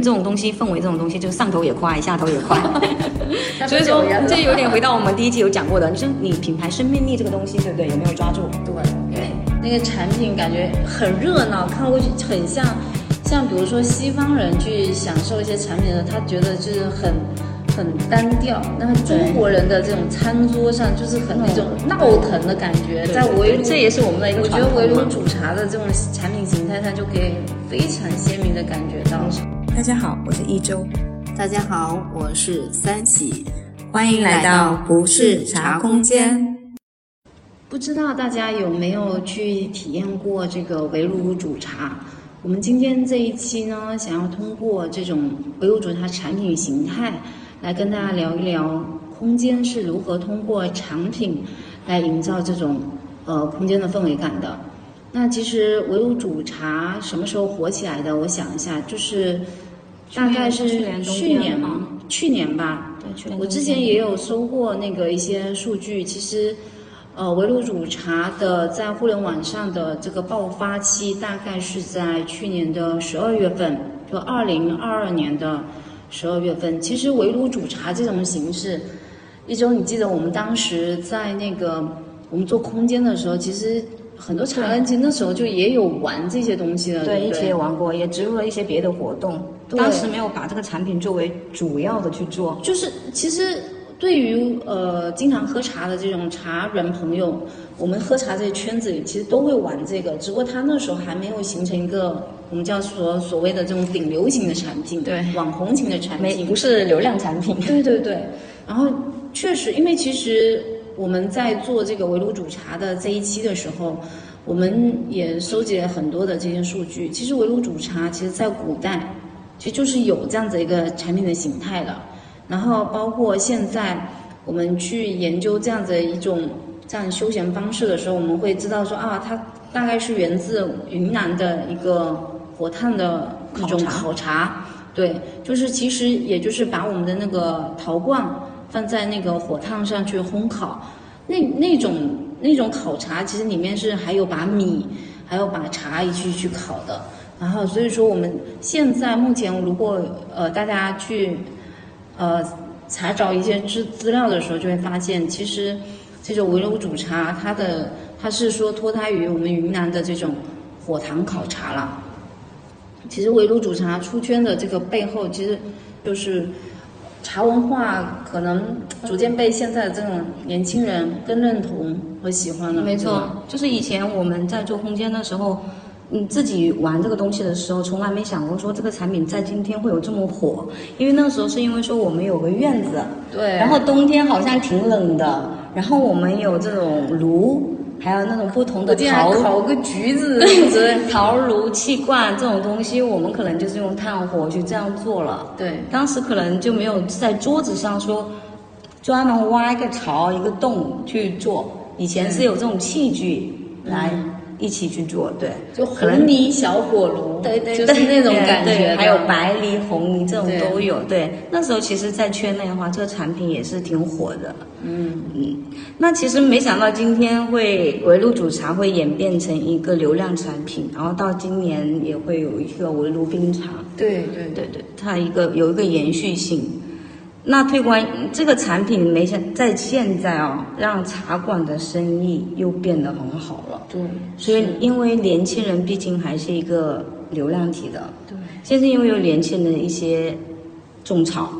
这种东西，氛围这种东西，就是上头也快，下头也快。所以说这有点回到我们第一期有讲过的，你说你品牌生命力这个东西，对不对？有没有抓住？对对，那个产品感觉很热闹，看过去很像，像比如说西方人去享受一些产品的，他觉得就是很很单调。那中国人的这种餐桌上就是很那种闹腾的感觉，在围炉，这也是我们的一个我觉得围炉煮茶的这种产品形态，它就可以非常鲜明的感觉到。大家好，我是一周，大家好，我是三喜，欢迎来到不是茶空间。不知道大家有没有去体验过这个围炉煮茶？我们今天这一期呢，想要通过这种围炉煮茶产品形态，来跟大家聊一聊空间是如何通过产品来营造这种呃空间的氛围感的。那其实围炉煮茶什么时候火起来的？我想一下，就是大概是去年去年吧，对，去年我之前也有搜过那个一些数据，其实，呃，围炉煮茶的在互联网上的这个爆发期大概是在去年的十二月份，就二零二二年的十二月份。其实围炉煮茶这种形式，一周你记得我们当时在那个我们做空间的时候，其实很多茶人其实那时候就也有玩这些东西的，对对，一起也玩过，也植入了一些别的活动。对当时没有把这个产品作为主要的去做。就是其实对于呃经常喝茶的这种茶人朋友，我们喝茶这些圈子里其实都会玩这个，只不过他那时候还没有形成一个我们叫所所谓的这种顶流行的产品，对网红型的产品，没不是流量产品。对对对，然后确实，因为其实我们在做这个围炉煮茶的这一期的时候，我们也收集了很多的这些数据。其实围炉煮茶，其实在古代其实就是有这样子一个产品的形态的。然后包括现在我们去研究这样子一种这样休闲方式的时候，我们会知道说啊，它大概是源自云南的一个火炭的一种烤茶烤茶。对，就是其实也就是把我们的那个陶罐放在那个火炭上去烘烤，那那种那种烤茶，其实里面是还有把米，还有把茶一起去烤的。然后所以说我们现在目前如果呃大家去呃查找一些资资料的时候，就会发现其实这种围炉煮茶，它的它是说脱胎于我们云南的这种火塘烤茶了。其实围炉煮茶出圈的这个背后，其实就是茶文化可能逐渐被现在的这种年轻人更认同和喜欢了。没错，就是以前我们在做空间的时候，你自己玩这个东西的时候，从来没想过说这个产品在今天会有这么火，因为那个时候是因为说我们有个院子，对，然后冬天好像挺冷的，然后我们有这种炉，还有那种不同的陶烤个橘子。陶炉、气罐这种东西，我们可能就是用炭火去这样做了。对，当时可能就没有在桌子上说专门挖一个槽、一个洞去做，以前是有这种器具来一起去做，对，就红泥小火炉，对对，就是那种感觉。对还有白梨、红泥这种都有。对，那时候其实，在圈内的话，这个产品也是挺火的。嗯，嗯，那其实没想到今天会围炉煮茶会演变成一个流量产品，然后到今年也会有一个围炉冰茶。对对对对，它一个有一个延续性。那推广这个产品，没想在现在啊、让茶馆的生意又变得很好了。对，所以，因为年轻人毕竟还是一个流量体的，对。现在因为有年轻人的一些种草，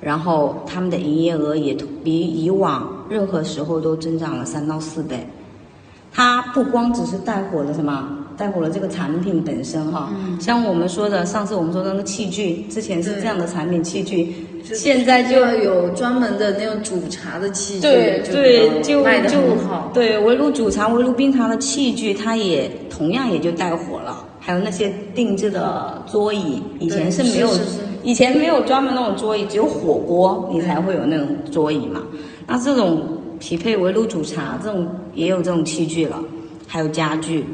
然后他们的营业额也比以往任何时候都增长了三到四倍。它不光只是带火了什么，带火了这个产品本身哈，像我们说的上次我们说的那个器具，之前是这样的产品器具，现在就要有专门的那种煮茶的器具，对就对，就卖的就很好。对，围炉煮茶、围炉冰茶的器具，它也同样也就带火了。还有那些定制的桌椅，以前是没有，是是是以前没有专门那种桌椅，只有火锅你才会有那种桌椅嘛。那这种匹配围炉煮茶这种也有这种器具了，还有家具。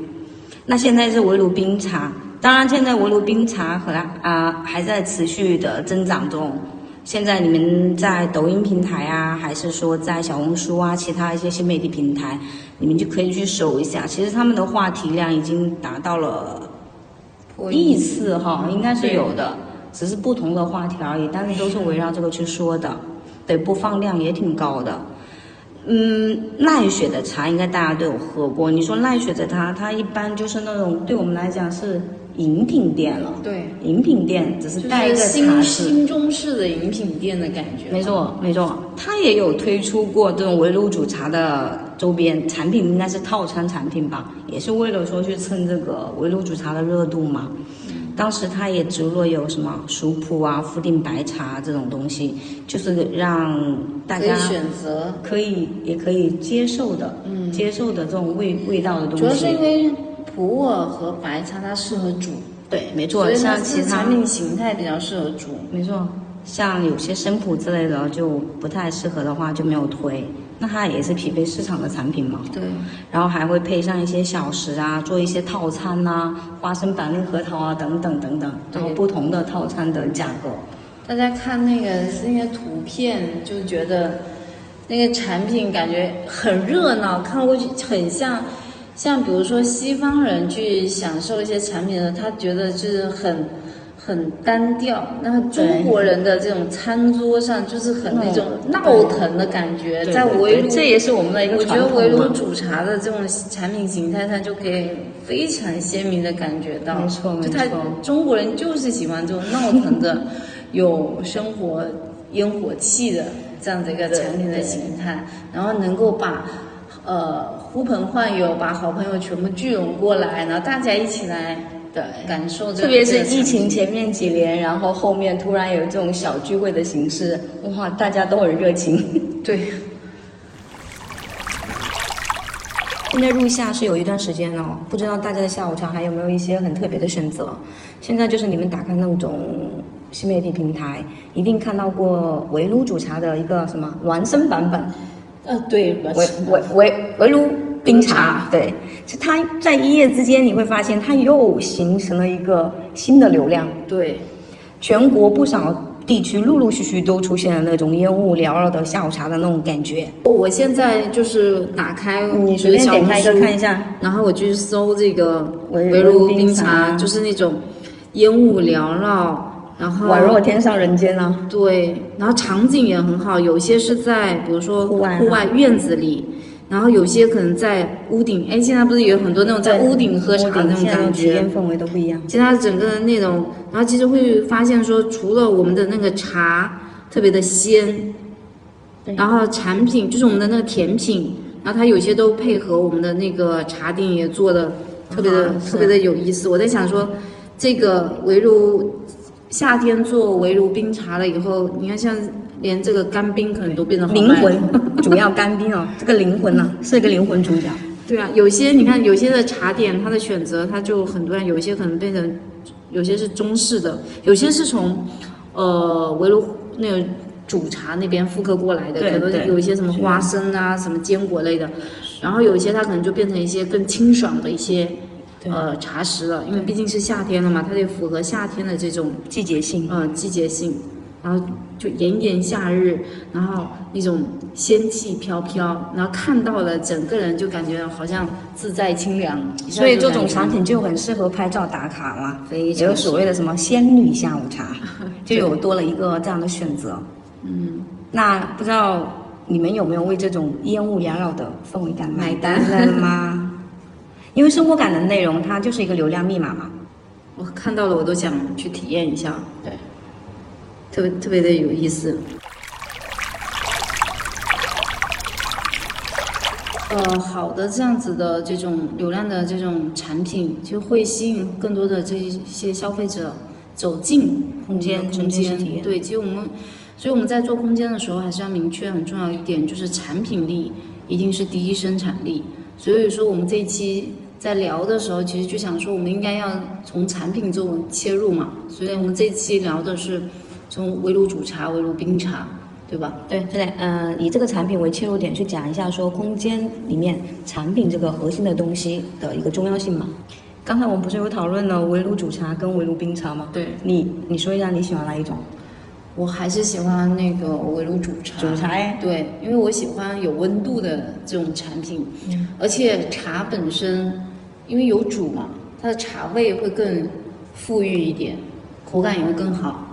那现在是围炉冰茶，当然现在围炉冰茶和啊、还在持续的增长中。现在你们在抖音平台啊，还是说在小红书啊，其他一些新媒体平台，你们就可以去搜一下。其实他们的话题量已经达到了破亿次哈，应该是有的。只是不同的话题而已，但是都是围绕这个去说的，对，播放量也挺高的。嗯，奈雪的茶应该大家都有喝过。你说奈雪的茶，它一般就是那种对我们来讲是饮品店了，对，饮品店只是带一个茶新室。新中式的饮品店的感觉。没错，没错，它也有推出过这种围炉煮茶的周边产品，应该是套餐产品吧，也是为了说去蹭这个围炉煮茶的热度嘛。当时它也植入了有什么熟普啊、福鼎白茶这种东西，就是让大家可以选择，可以也可以接受的，嗯，接受的这种味味道的东西。主要是因为普洱和白茶它适合煮，对，没错像其他产品形态比较适合煮。没错，像有些生普之类的就不太适合的话就没有推，那它也是匹配市场的产品嘛。对，然后还会配上一些小食啊，做一些套餐呐、花生板栗核桃啊等等等等，然后不同的套餐的价格。大家看那个那些图片，就觉得那个产品感觉很热闹，看过去很像，像比如说西方人去享受一些产品的时候，他觉得就是很很单调。那中国人的这种餐桌上就是很那种闹腾的感觉，在围炉，这也是我们的一个我觉得围炉煮茶的这种产品形态上就可以非常鲜明的感觉到，没错没就他中国人就是喜欢这种闹腾的。有生活烟火气的这样的一个产品的形态，然后能够把呃呼朋唤友，把好朋友全部聚拢过来，然后大家一起来对，感受这个。特别是疫情前面几年，然后后面突然有这种小聚会的形式，哇，大家都很热情。对，现在入夏是有一段时间了，不知道大家的下午茶还有没有一些很特别的选择？现在就是你们打开那种新媒体平台，一定看到过围炉煮茶的一个什么孪生版本，呃，对，围围围围炉冰茶，对，是它在一夜之间你会发现它又形成了一个新的流量，对，全国不少地区陆陆续续都出现了那种烟雾缭绕的下午茶的那种感觉。我现在就是打开你随便点开一个看一下，然后我去搜这个围围炉炉冰茶，就是那种烟雾缭绕，然后宛若天上人间啊！对，然后场景也很好，有些是在比如说户外户外院子里，然后有些可能在屋顶。哎，现在不是有很多那种在屋顶喝茶的那种感现在的体觉验？氛围都不一样。其实它整个的那种，然后其实会发现说，除了我们的那个茶特别的鲜，对然后产品就是我们的那个甜品，然后它有些都配合我们的那个茶点也做的特别的、特别的有意思。我在想说，这个围炉夏天做围炉冰茶了以后，你看像连这个干冰可能都变得好灵魂主要干冰哦，这个灵魂呢、是一个灵魂主角。对啊，有些你看有些的茶点，它的选择它就很多样，有一些可能变成，有些是中式的，有些是从，呃围炉那个煮茶那边复刻过来的，可能有一些什么花生啊、什么坚果类的，然后有一些它可能就变成一些更清爽的一些对呃茶食了，因为毕竟是夏天了嘛，它得符合夏天的这种季节性，呃季节性，然后就炎炎夏日，然后那种仙气飘飘，然后看到了整个人就感觉好像自在清凉，所以这种产品就很适合拍照打卡嘛。非也有所谓的什么仙女下午茶，就有多了一个这样的选择。嗯，那不知道你们有没有为这种烟雾缭绕的氛围感买单了吗？因为生活感的内容，它就是一个流量密码嘛。我看到了我都想去体验一下，对，特别特别的有意思。呃，好的，这样子的这种流量的这种产品，就会吸引更多的这一些消费者走进空间空间。对，其实我们，所以我们在做空间的时候，还是要明确很重要一点，就是产品力一定是第一生产力。所以说，我们这一期在聊的时候，其实就想说，我们应该要从产品做切入嘛。所以我们这一期聊的是从围炉煮茶、围炉冰茶，对吧？对，对，嗯、以这个产品为切入点去讲一下，说空间里面产品这个核心的东西的一个重要性嘛。刚才我们不是有讨论了围炉煮茶跟围炉冰茶吗？对，你你说一下你喜欢哪一种？我还是喜欢那个围炉煮茶。煮茶哎，对，因为我喜欢有温度的这种产品，而且茶本身因为有煮嘛，它的茶味会更富裕一点，口感也会更好。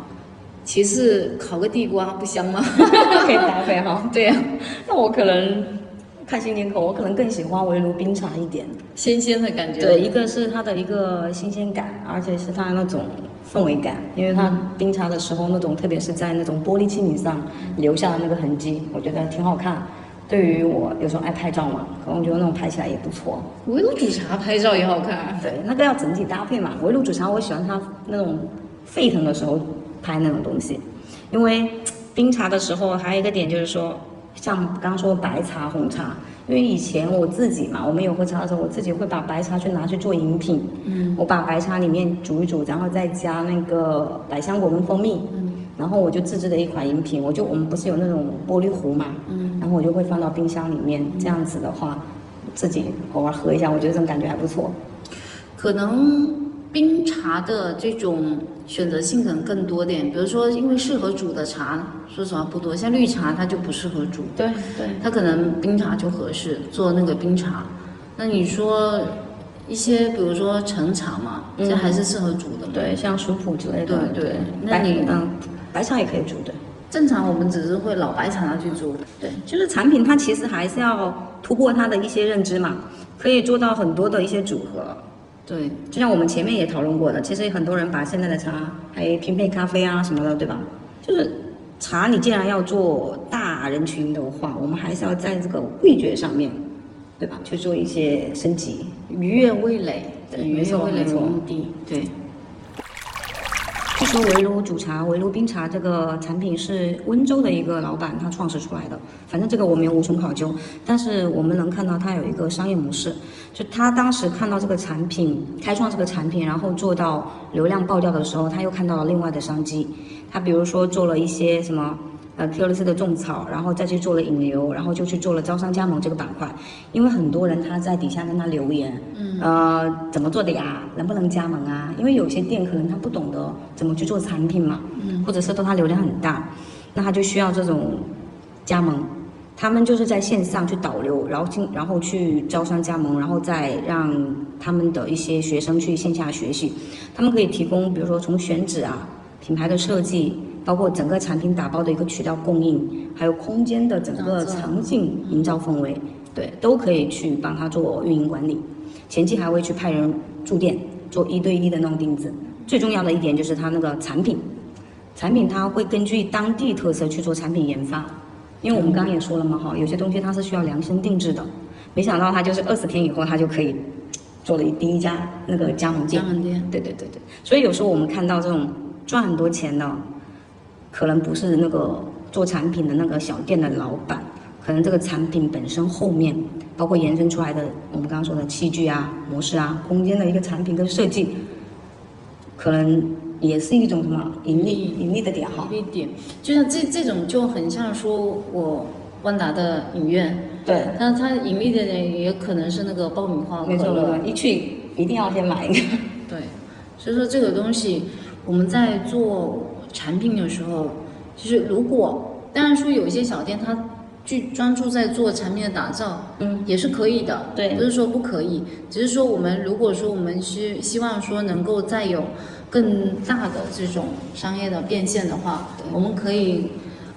其次，烤个地瓜不香吗？可以搭配哈。对呀、那我可能看心情口，我可能更喜欢围炉冰茶一点。新鲜的感觉。对，一个是它的一个新鲜感，而且是它那种氛围感，因为它冰茶的时候那种，特别是在那种玻璃器皿上留下的那个痕迹，我觉得挺好看。对于我有时候爱拍照嘛，可能我觉得那种拍起来也不错。围炉煮茶拍照也好看。对，那个要整体搭配嘛。围炉煮茶，我喜欢它那种沸腾的时候拍那种东西，因为冰茶的时候还有一个点就是说，像刚刚说白茶、红茶，因为以前我自己嘛，我们有喝茶的时候，我自己会把白茶去拿去做饮品。嗯，我把白茶里面煮一煮，然后再加那个百香果跟蜂蜜。嗯，然后我就自制的一款饮品，我就我们不是有那种玻璃壶嘛，嗯，然后我就会放到冰箱里面，这样子的话，自己偶尔喝一下，我觉得这种感觉还不错。可能冰茶的这种选择性可能更多点，比如说因为适合煮的茶，说实话不多，像绿茶它就不适合煮，对对。它可能冰茶就合适做那个冰茶。那你说一些比如说陈茶嘛，这还是适合煮的嘛。对，像熟普之类的。对对那白你嗯，白茶也可以煮的。正常我们只是会老白茶拿去煮，对，就是产品它其实还是要突破它的一些认知嘛，可以做到很多的一些组合。对，就像我们前面也讨论过的，其实很多人把现在的茶还拼配咖啡啊什么的，对吧？就是茶，你既然要做大人群的话，我们还是要在这个味觉上面，对吧？去做一些升级。愉悦味蕾，对愉悦没错味蕾为没错目的，对。说围炉煮茶、围炉冰茶这个产品是温州的一个老板他创始出来的，反正这个我们也无从考究。但是我们能看到他有一个商业模式，就他当时看到这个产品开创这个产品，然后做到流量爆掉的时候，他又看到了另外的商机。他比如说做了一些什么。呃 QLC 的种草，然后再去做了引流，然后就去做了招商加盟这个板块，因为很多人他在底下跟他留言，嗯，呃，怎么做的呀？能不能加盟啊？因为有些店可能他不懂得怎么去做产品嘛，嗯，或者是说他流量很大，那他就需要这种加盟。他们就是在线上去导流，然后进，然后去招商加盟，然后再让他们的一些学生去线下学习。他们可以提供，比如说从选址啊、品牌的设计，包括整个产品打包的一个渠道供应，还有空间的整个场景营造氛围，对，都可以去帮他做运营管理。前期还会去派人驻店做一对一的那种定制。最重要的一点就是它那个产品，产品它会根据当地特色去做产品研发。因为我们刚刚也说了嘛，哈，有些东西它是需要量身定制的，没想到他就是二十天以后，他就可以做了第一家那个加盟店。加盟店，对对对对，所以有时候我们看到这种赚很多钱的，可能不是那个做产品的那个小店的老板，可能这个产品本身后面，包括延伸出来的我们刚刚说的器具啊、模式啊、空间的一个产品跟设计，可能也是一种什么盈利盈利的点哈。盈利点，就像这这种就很像说我万达的影院，对，那它盈利的点也可能是那个爆米花、没错没错，一去一定要先买一个。对，所以说这个东西我们在做产品的时候，其实如果当然说有一些小店它去专注在做产品的打造，嗯，也是可以的，对。不是说不可以，只是说我们如果说我们希希望说能够再有更大的这种商业的变现的话，我们可以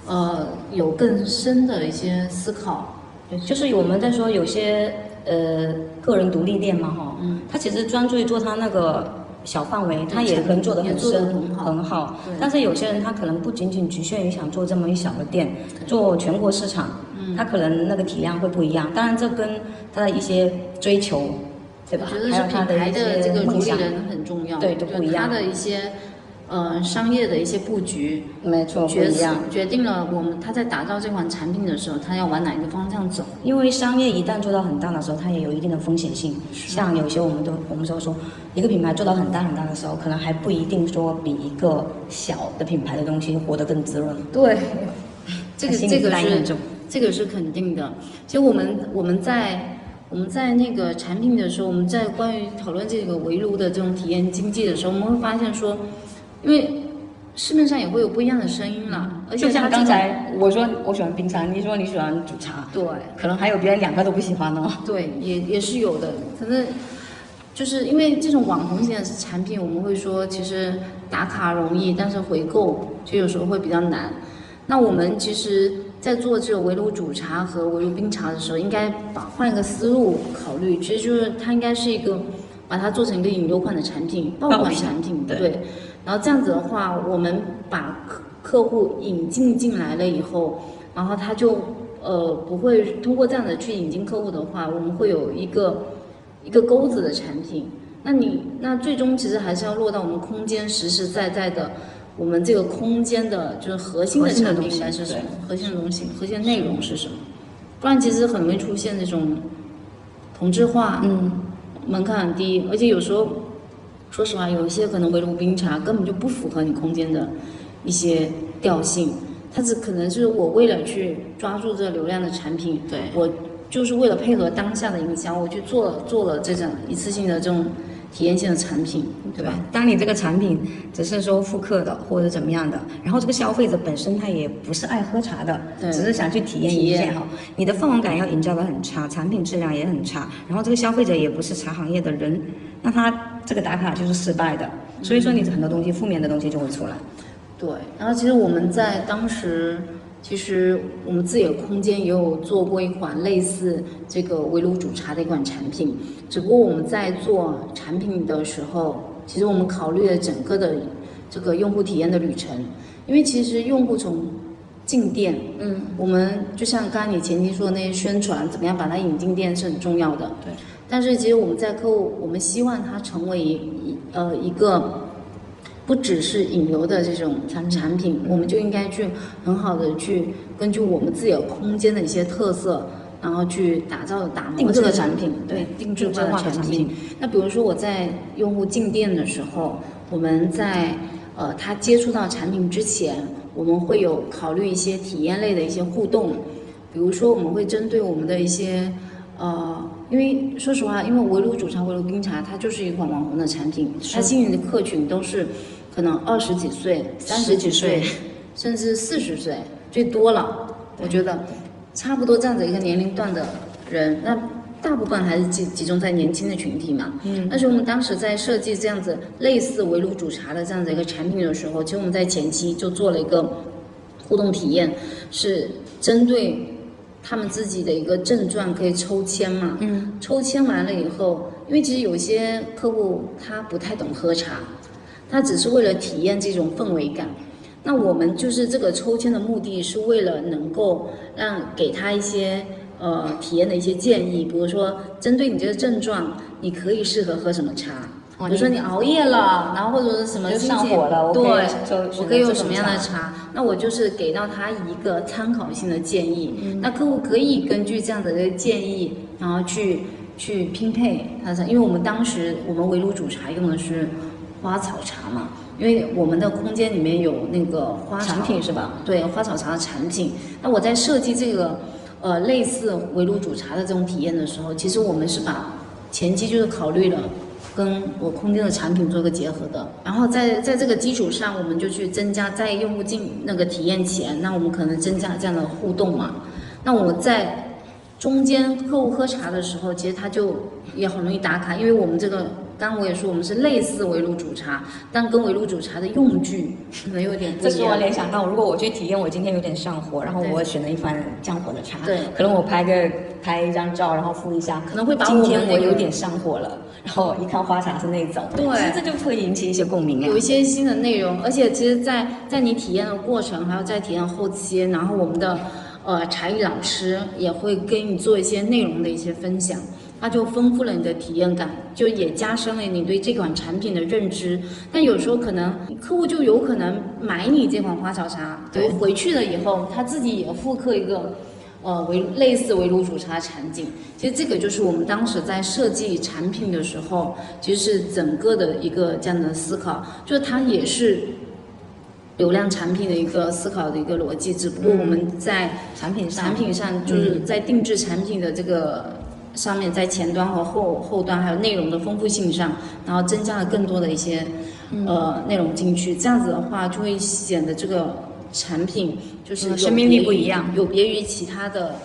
呃有更深的一些思考，对，就是我们在说有些呃个人独立店嘛哈，嗯，他其实专注于做他那个小范围，他也可能做得很深很好。很好，但是有些人他可能不仅仅局限于想做这么一小的店，做全国市场，嗯。他可能那个体量会不一样，当然这跟他的一些追求，对吧？还有他的这个主些梦想，理人很重要，对都不一样。他的一些呃商业的一些布局，没错，不决一样。决定了我们他在打造这款产品的时候，他要往哪一个方向走。因为商业一旦做到很大的时候，它也有一定的风险性。像有些我们都我们都说，一个品牌做到很大很大的时候，可能还不一定说比一个小的品牌的东西活得更滋润。对，这个这个是这个是肯定的。其实我们我们在我们在那个产品的时候，我们在关于讨论这个围炉的这种体验经济的时候，我们会发现说，因为市面上也会有不一样的声音啦，而且就像刚才我说我喜欢冰茶，你说你喜欢煮茶，对。可能还有别人两个都不喜欢呢。对，也也是有的，可能就是因为这种网红型的产品，我们会说其实打卡容易，但是回购就有时候会比较难。那我们其实，在做这个围炉煮茶和围炉冰茶的时候，应该把换一个思路考虑，其实就是它应该是一个把它做成一个引流款的产品、爆款产品，对。然后这样子的话，我们把客客户引进进来了以后，然后他就呃不会通过这样的去引进客户的话，我们会有一个一个钩子的产品。那你那最终其实还是要落到我们空间实实在在的。我们这个空间的就是核心的产品应该是什么？核心的东西，核心内容是什么？不然其实很容易出现那种同质化，嗯，门槛很低，而且有时候说实话，有一些可能围炉冰茶根本就不符合你空间的一些调性，它只可能是我为了去抓住这流量的产品，对我就是为了配合当下的营销，我去做做了这种一次性的这种。体验性的产品，对吧？当你这个产品只是说复刻的或者怎么样的，然后这个消费者本身他也不是爱喝茶的，只是想去体验一下哈。你的氛围感要营造的很差，产品质量也很差，然后这个消费者也不是茶行业的人，那他这个打卡就是失败的。所以说你很多东西负面的东西就会出来。对，然后其实我们在当时。其实我们自己的空间也有做过一款类似这个围炉煮茶的一款产品，只不过我们在做产品的时候，其实我们考虑了整个的这个用户体验的旅程，因为其实用户从进店，嗯，我们就像刚刚你前期说的那些宣传，怎么样把它引进店是很重要的，对。但是其实我们在客户，我们希望它成为一呃一个。不只是引流的这种产产品，我们就应该去很好的去根据我们自己的空间的一些特色，然后去打造打磨这个产品，对，定制化的产品。那比如说我在用户进店的时候，我们在呃他接触到产品之前，我们会有考虑一些体验类的一些互动，比如说我们会针对我们的一些呃，因为说实话，因为围炉煮茶、围炉冰茶，它就是一款网红的产品，它吸引的客群都是。可能二十几岁、三十几岁，甚至四十岁最多了。我觉得差不多这样的一个年龄段的人，那大部分还是集集中在年轻的群体嘛。嗯。但是我们当时在设计这样子类似围炉煮茶的这样的一个产品的时候，其实我们在前期就做了一个互动体验，是针对他们自己的一个症状可以抽签嘛。嗯。抽签完了以后，因为其实有些客户他不太懂喝茶。他只是为了体验这种氛围感，那我们就是这个抽签的目的是为了能够让给他一些呃体验的一些建议，比如说针对你这个症状，你可以适合喝什么茶？比如说你熬夜了，然后或者是什么上火了对，我可以用什么样的茶？那我就是给到他一个参考性的建议，那客户可以根据这样的一个建议，然后去去拼配他的，因为我们当时我们围炉煮茶用的是。花草茶嘛，因为我们的空间里面有那个花产品是吧？对，花草茶的产品。那我在设计这个，呃，类似围炉煮茶的这种体验的时候，其实我们是把前期就是考虑了跟我空间的产品做个结合的。然后在在这个基础上，我们就去增加在用户进那个体验前，那我们可能增加这样的互动嘛。那我在中间客户喝茶的时候，其实他就也很容易打卡，因为我们这个。刚我也说，我们是类似围炉煮茶，但跟围炉煮茶的用具可能有点不一样。这是我联想到，如果我去体验，我今天有点上火，然后我选了一番降火的茶，对，可能我拍个拍一张照，然后敷一下，可能会把今天我有点上火了，然后一看花茶是那种，对，其实这就会引起一些共鸣有一些新的内容，而且其实，在在你体验的过程，还有在体验后期，然后我们的呃茶艺老师也会跟你做一些内容的一些分享。它就丰富了你的体验感，就也加深了你对这款产品的认知。但有时候可能客户就有可能买你这款花草茶，对，回去了以后他自己也复刻一个，呃，围类似围炉煮茶的场景。其实这个就是我们当时在设计产品的时候，其实是整个的一个这样的思考，就是它也是流量产品的一个思考的一个逻辑。只不过我们在产品上产品上就是在定制产品的这个。上面在前端和后后端还有内容的丰富性上，然后增加了更多的一些呃内容进去，这样子的话就会显得这个产品就是生命力不一样，有别于其他的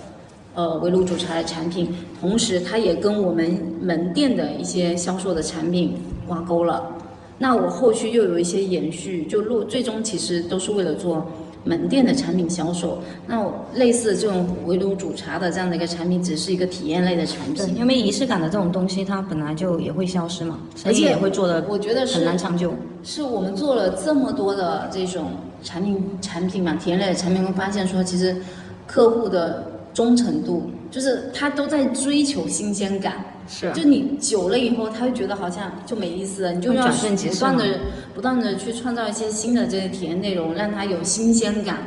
呃围炉煮茶的产品，同时它也跟我们门店的一些销售的产品挂钩了。那我后续又有一些延续，就落最终其实都是为了做门店的产品销售。那我类似这种围炉煮茶的这样的一个产品，只是一个体验类的产，品。因为仪式感的这种东西，它本来就也会消失嘛，而且也会做的我觉得很难长久。是我们做了这么多的这种产品产品嘛，体验类的产品，会发现说，其实客户的忠诚度，就是他都在追求新鲜感。是就你久了以后，他会觉得好像就没意思了，你就要不断的、不断的去创造一些新的这些体验内容，让它有新鲜感。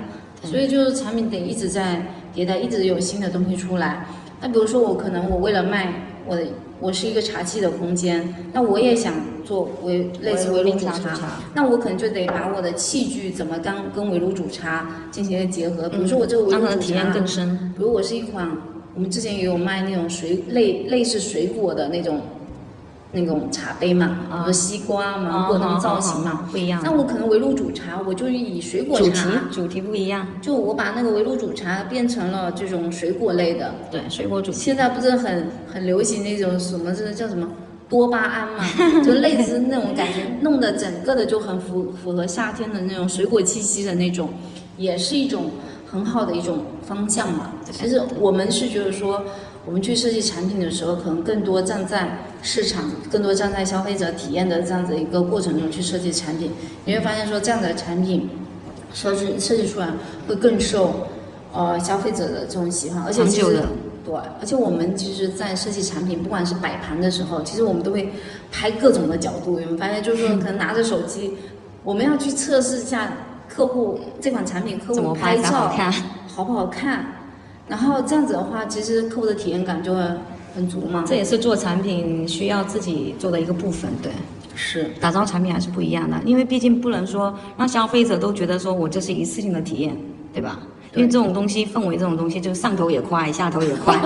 所以就是产品得一直在迭代，一直有新的东西出来。那比如说我可能我为了卖我的，我是一个茶器的空间，那我也想做围类似围炉煮茶，茶，那我可能就得把我的器具怎么跟跟围炉煮茶进行一个结合。比如说我这个围炉煮茶它的体验，更深。比如我是一款，我们之前也有卖那种水类类似水果的那种那种茶杯嘛，比如说西瓜、芒果那种造型嘛。不一样。那我可能围炉煮茶，我就以水果主题茶，主题不一样，就我把那个围炉煮茶变成了这种水果类的。对，水果主题。现在不是很很流行那种什么，这个叫什么多巴胺嘛，就类似那种感觉，弄得整个的就很符符合夏天的那种水果气息的那种，也是一种很好的一种方向嘛。其实我们是觉得说，我们去设计产品的时候，可能更多站在市场，更多站在消费者体验的这样子一个过程中去设计产品，你会发现说这样的产品设计设计出来会更受呃消费者的这种喜欢，而且其实对，而且我们其实，在设计产品，不管是摆盘的时候，其实我们都会拍各种的角度。有没有发现，就是说，可能拿着手机，我们要去测试一下客户这款产品，客怎户么拍才好照看？好不好看，然后这样子的话，其实客户的体验感就会很足嘛。这也是做产品需要自己做的一个部分。对，是打造产品还是不一样的，因为毕竟不能说让消费者都觉得说我这是一次性的体验，对吧？因为这种东西，氛围这种东西，就上头也快，下头也快。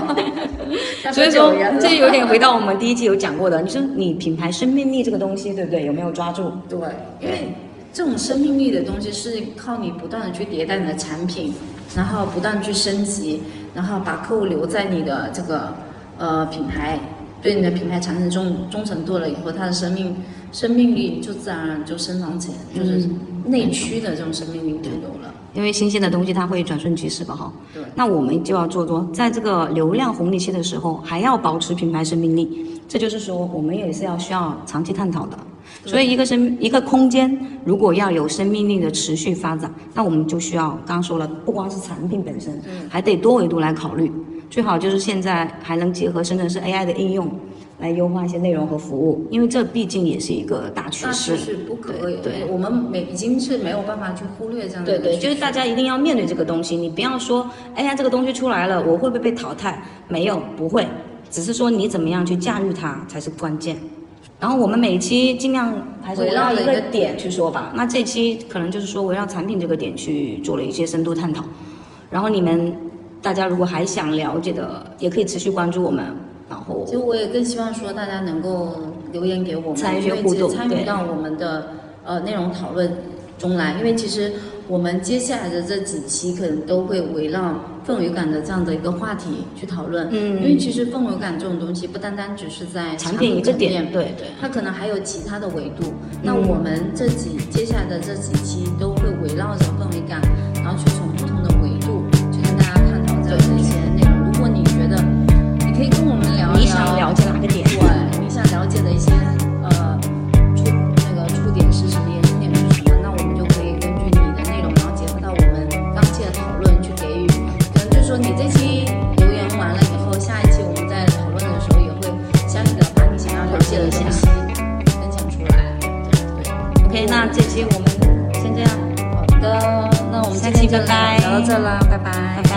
所以说，这有点回到我们第一期有讲过的，你说你品牌生命力这个东西，对不对？有没有抓住？对，因为这种生命力的东西是靠你不断的去迭代你的产品，然后不断去升级，然后把客户留在你的这个呃品牌，对你的品牌产生忠忠诚度了以后，它的生命生命力就自然而然就生长起来，就是内驱的这种生命力就有了。因为新鲜的东西它会转瞬即逝吧，哈。对那我们就要做多，在这个流量红利期的时候，还要保持品牌生命力。这就是说，我们也是要需要长期探讨的。所以，一个生一个空间如果要有生命力的持续发展，那我们就需要刚刚说了，不光是产品本身，还得多维度来考虑。最好就是现在还能结合深圳市 AI 的应用，来优化一些内容和服务，因为这毕竟也是一个大趋势是。不可对对我们每已经是没有办法去忽略这样的对对，就是大家一定要面对这个东西，你不要说，哎呀，这个东西出来了，我会不会被淘汰？没有，不会，只是说你怎么样去驾驭它才是关键。然后我们每一期尽量还是围绕一个点去说吧。那这期可能就是说围绕产品这个点去做了一些深度探讨。然后你们大家如果还想了解的，也可以持续关注我们。然后其实我也更希望说大家能够留言给我们，参与互动对参与到我们的呃内容讨论中来。因为其实我们接下来的这几期可能都会围绕氛围感的这样的一个话题去讨论。嗯因为其实氛围感这种东西不单单只是在产品一个点，对对。它可能还有其他的维度。那嗯我们这几接下来的这几期都会围绕着氛围感，然后去从拜拜聊到这啦，拜拜，拜拜。